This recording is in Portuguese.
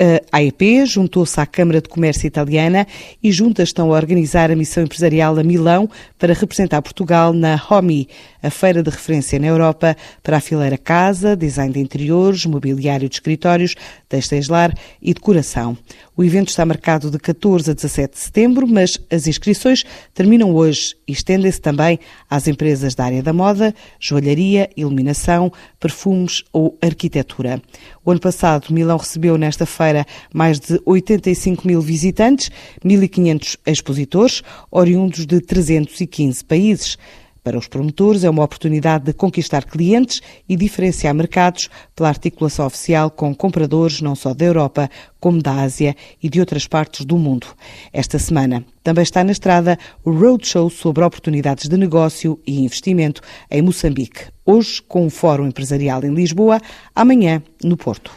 A AEP juntou-se à Câmara de Comércio Italiana e juntas estão a organizar a missão empresarial a Milão para representar Portugal na HOMI, a feira de referência na Europa para a fileira casa, design de interiores, mobiliário de escritórios, têxteis lar e decoração. O evento está marcado de 14 a 17 de setembro, mas as inscrições terminam hoje e estendem-se também às empresas da área da moda, joalharia, iluminação, perfumes ou arquitetura. O ano passado, Milão recebeu nesta feira mais de 85 mil visitantes, 1.500 expositores, oriundos de 315 países. Para os promotores, é uma oportunidade de conquistar clientes e diferenciar mercados pela articulação oficial com compradores não só da Europa, como da Ásia e de outras partes do mundo. Esta semana também está na estrada o Roadshow sobre oportunidades de negócio e investimento em Moçambique. Hoje, com o Fórum Empresarial em Lisboa, amanhã no Porto.